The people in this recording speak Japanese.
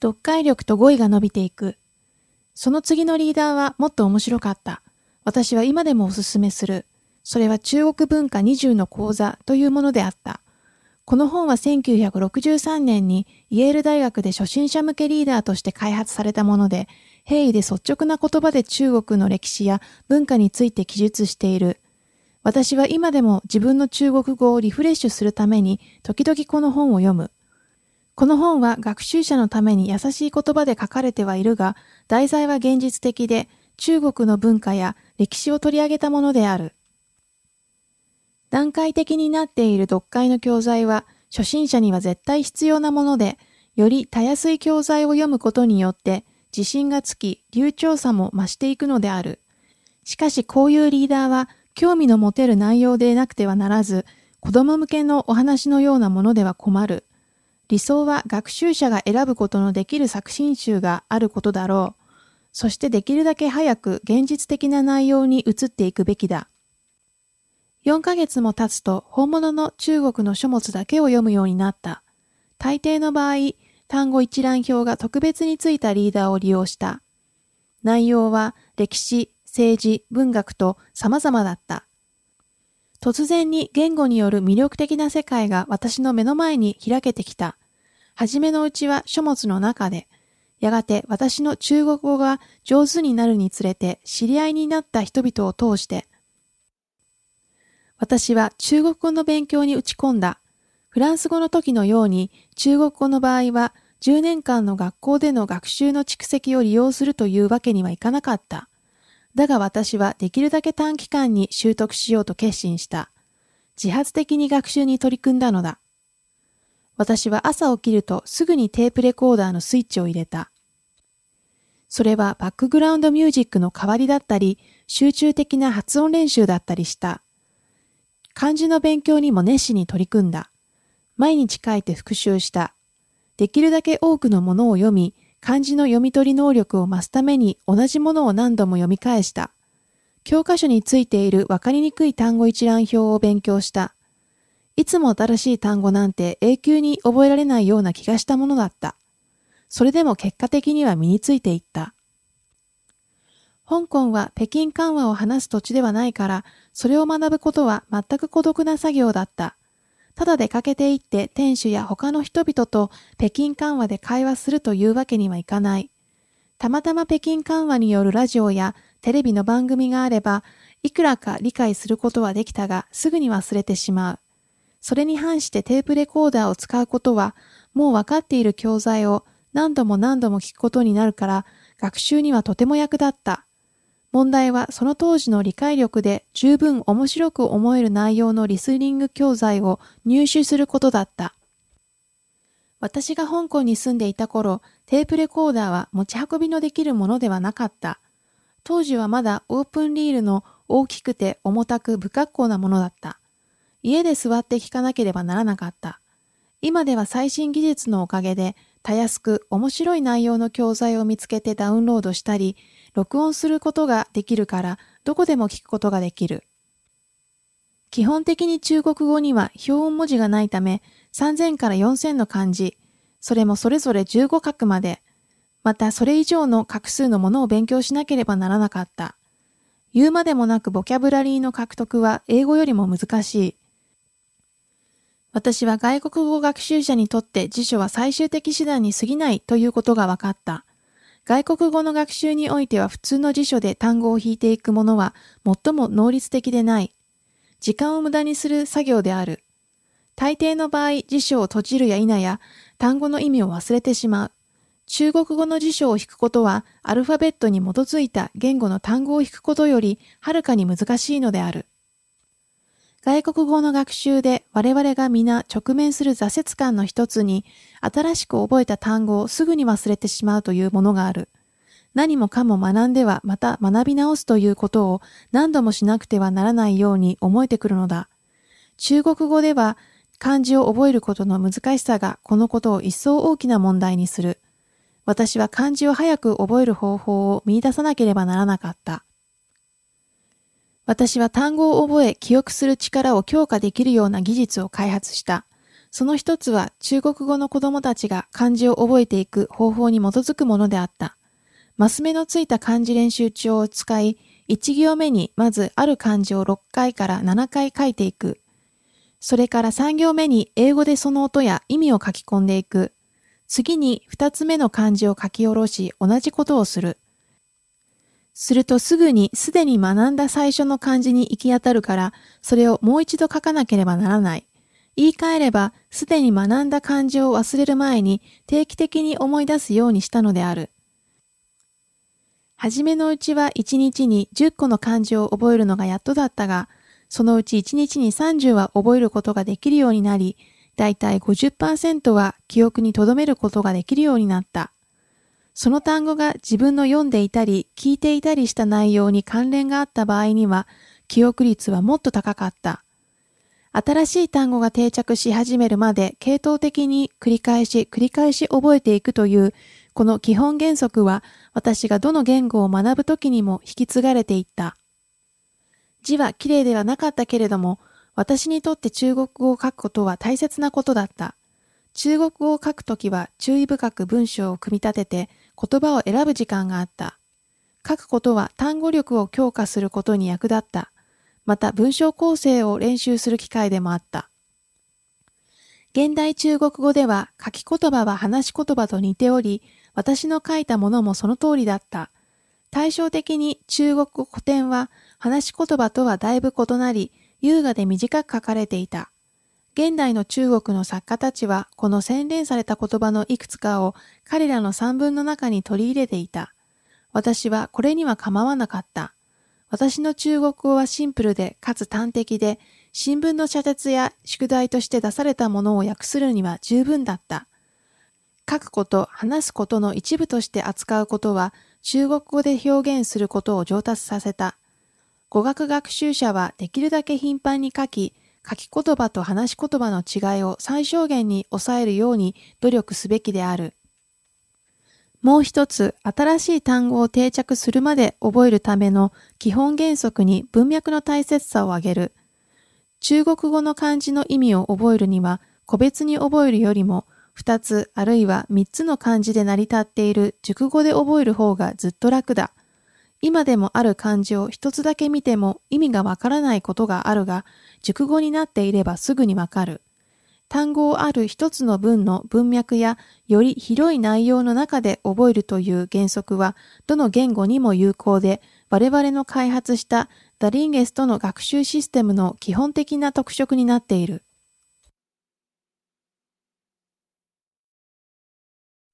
読解力と語彙が伸びていく。その次のリーダーはもっと面白かった。私は今でもおすすめする。それは中国文化20の講座というものであった。この本は1963年にイェール大学で初心者向けリーダーとして開発されたもので、平易で率直な言葉で中国の歴史や文化について記述している。私は今でも自分の中国語をリフレッシュするために時々この本を読む。この本は学習者のために優しい言葉で書かれてはいるが、題材は現実的で中国の文化や歴史を取り上げたものである。段階的になっている読解の教材は初心者には絶対必要なもので、よりたやすい教材を読むことによって自信がつき、流暢さも増していくのである。しかしこういうリーダーは興味の持てる内容でなくてはならず、子供向けのお話のようなものでは困る。理想は学習者が選ぶことのできる作品集があることだろう。そしてできるだけ早く現実的な内容に移っていくべきだ。4ヶ月も経つと本物の中国の書物だけを読むようになった。大抵の場合、単語一覧表が特別についたリーダーを利用した。内容は歴史、政治、文学と様々だった。突然に言語による魅力的な世界が私の目の前に開けてきた。はじめのうちは書物の中で、やがて私の中国語が上手になるにつれて知り合いになった人々を通して、私は中国語の勉強に打ち込んだ。フランス語の時のように中国語の場合は10年間の学校での学習の蓄積を利用するというわけにはいかなかった。だが私はできるだけ短期間に習得しようと決心した。自発的に学習に取り組んだのだ。私は朝起きるとすぐにテープレコーダーのスイッチを入れた。それはバックグラウンドミュージックの代わりだったり、集中的な発音練習だったりした。漢字の勉強にも熱心に取り組んだ。毎日書いて復習した。できるだけ多くのものを読み、漢字の読み取り能力を増すために同じものを何度も読み返した。教科書についているわかりにくい単語一覧表を勉強した。いつも新しい単語なんて永久に覚えられないような気がしたものだった。それでも結果的には身についていった。香港は北京緩和を話す土地ではないから、それを学ぶことは全く孤独な作業だった。ただ出かけていって店主や他の人々と北京緩和で会話するというわけにはいかない。たまたま北京緩和によるラジオやテレビの番組があれば、いくらか理解することはできたが、すぐに忘れてしまう。それに反してテープレコーダーを使うことは、もう分かっている教材を何度も何度も聞くことになるから、学習にはとても役立った。問題はその当時の理解力で十分面白く思える内容のリスニング教材を入手することだった。私が香港に住んでいた頃、テープレコーダーは持ち運びのできるものではなかった。当時はまだオープンリールの大きくて重たく不格好なものだった。家で座って聞かなければならなかった。今では最新技術のおかげで、たやすく面白い内容の教材を見つけてダウンロードしたり、録音することができるから、どこでも聞くことができる。基本的に中国語には表音文字がないため、3000から4000の漢字、それもそれぞれ15画まで、またそれ以上の画数のものを勉強しなければならなかった。言うまでもなくボキャブラリーの獲得は英語よりも難しい。私は外国語学習者にとって辞書は最終的手段に過ぎないということが分かった。外国語の学習においては普通の辞書で単語を引いていくものは最も能率的でない。時間を無駄にする作業である。大抵の場合、辞書を閉じるや否や単語の意味を忘れてしまう。中国語の辞書を引くことは、アルファベットに基づいた言語の単語を引くことよりはるかに難しいのである。外国語の学習で我々が皆直面する挫折感の一つに、新しく覚えた単語をすぐに忘れてしまうというものがある。何もかも学んではまた学び直すということを何度もしなくてはならないように思えてくるのだ。中国語では漢字を覚えることの難しさがこのことを一層大きな問題にする。私は漢字を早く覚える方法を見出さなければならなかった。私は単語を覚え記憶する力を強化できるような技術を開発した。その一つは中国語の子供たちが漢字を覚えていく方法に基づくものであった。マス目のついた漢字練習帳を使い、1行目にまずある漢字を6回から7回書いていく。それから3行目に英語でその音や意味を書き込んでいく。次に2つ目の漢字を書き下ろし同じことをする。するとすぐにすでに学んだ最初の漢字に行き当たるから、それをもう一度書かなければならない。言い換えれば、すでに学んだ漢字を忘れる前に定期的に思い出すようにしたのである。はじめのうちは1日に10個の漢字を覚えるのがやっとだったが、そのうち1日に30は覚えることができるようになり、だいたい50%は記憶に留めることができるようになった。その単語が自分の読んでいたり聞いていたりした内容に関連があった場合には、記憶率はもっと高かった。新しい単語が定着し始めるまで系統的に繰り返し繰り返し覚えていくというこの基本原則は私がどの言語を学ぶときにも引き継がれていった。字は綺麗ではなかったけれども私にとって中国語を書くことは大切なことだった。中国語を書くときは注意深く文章を組み立てて言葉を選ぶ時間があった。書くことは単語力を強化することに役立った。また文章構成を練習する機会でもあった。現代中国語では書き言葉は話し言葉と似ており、私の書いたものもその通りだった。対照的に中国語古典は話し言葉とはだいぶ異なり、優雅で短く書かれていた。現代の中国の作家たちはこの洗練された言葉のいくつかを彼らの散文の中に取り入れていた。私はこれには構わなかった。私の中国語はシンプルでかつ端的で、新聞の社説や宿題として出されたものを訳するには十分だった。書くこと、話すことの一部として扱うことは、中国語で表現することを上達させた。語学学習者はできるだけ頻繁に書き、書き言葉と話し言葉の違いを最小限に抑えるように努力すべきである。もう一つ、新しい単語を定着するまで覚えるための基本原則に文脈の大切さを挙げる。中国語の漢字の意味を覚えるには、個別に覚えるよりも、二つあるいは三つの漢字で成り立っている熟語で覚える方がずっと楽だ。今でもある漢字を一つだけ見ても意味がわからないことがあるが、熟語になっていればすぐにわかる。単語をある一つの文の文脈やより広い内容の中で覚えるという原則はどの言語にも有効で我々の開発したダリンゲストの学習システムの基本的な特色になっている。